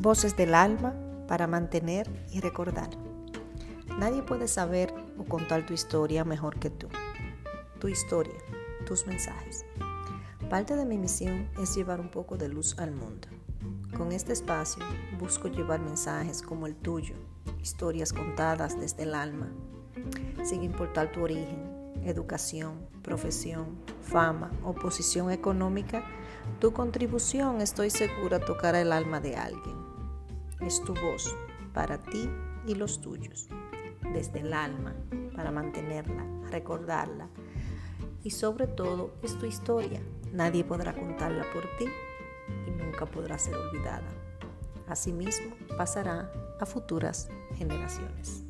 Voces del alma para mantener y recordar. Nadie puede saber o contar tu historia mejor que tú. Tu historia, tus mensajes. Parte de mi misión es llevar un poco de luz al mundo. Con este espacio busco llevar mensajes como el tuyo, historias contadas desde el alma, sin importar tu origen, educación, profesión, fama o posición económica, tu contribución estoy segura tocará el alma de alguien. Es tu voz para ti y los tuyos, desde el alma, para mantenerla, recordarla. Y sobre todo es tu historia. Nadie podrá contarla por ti y nunca podrá ser olvidada. Asimismo, pasará a futuras generaciones.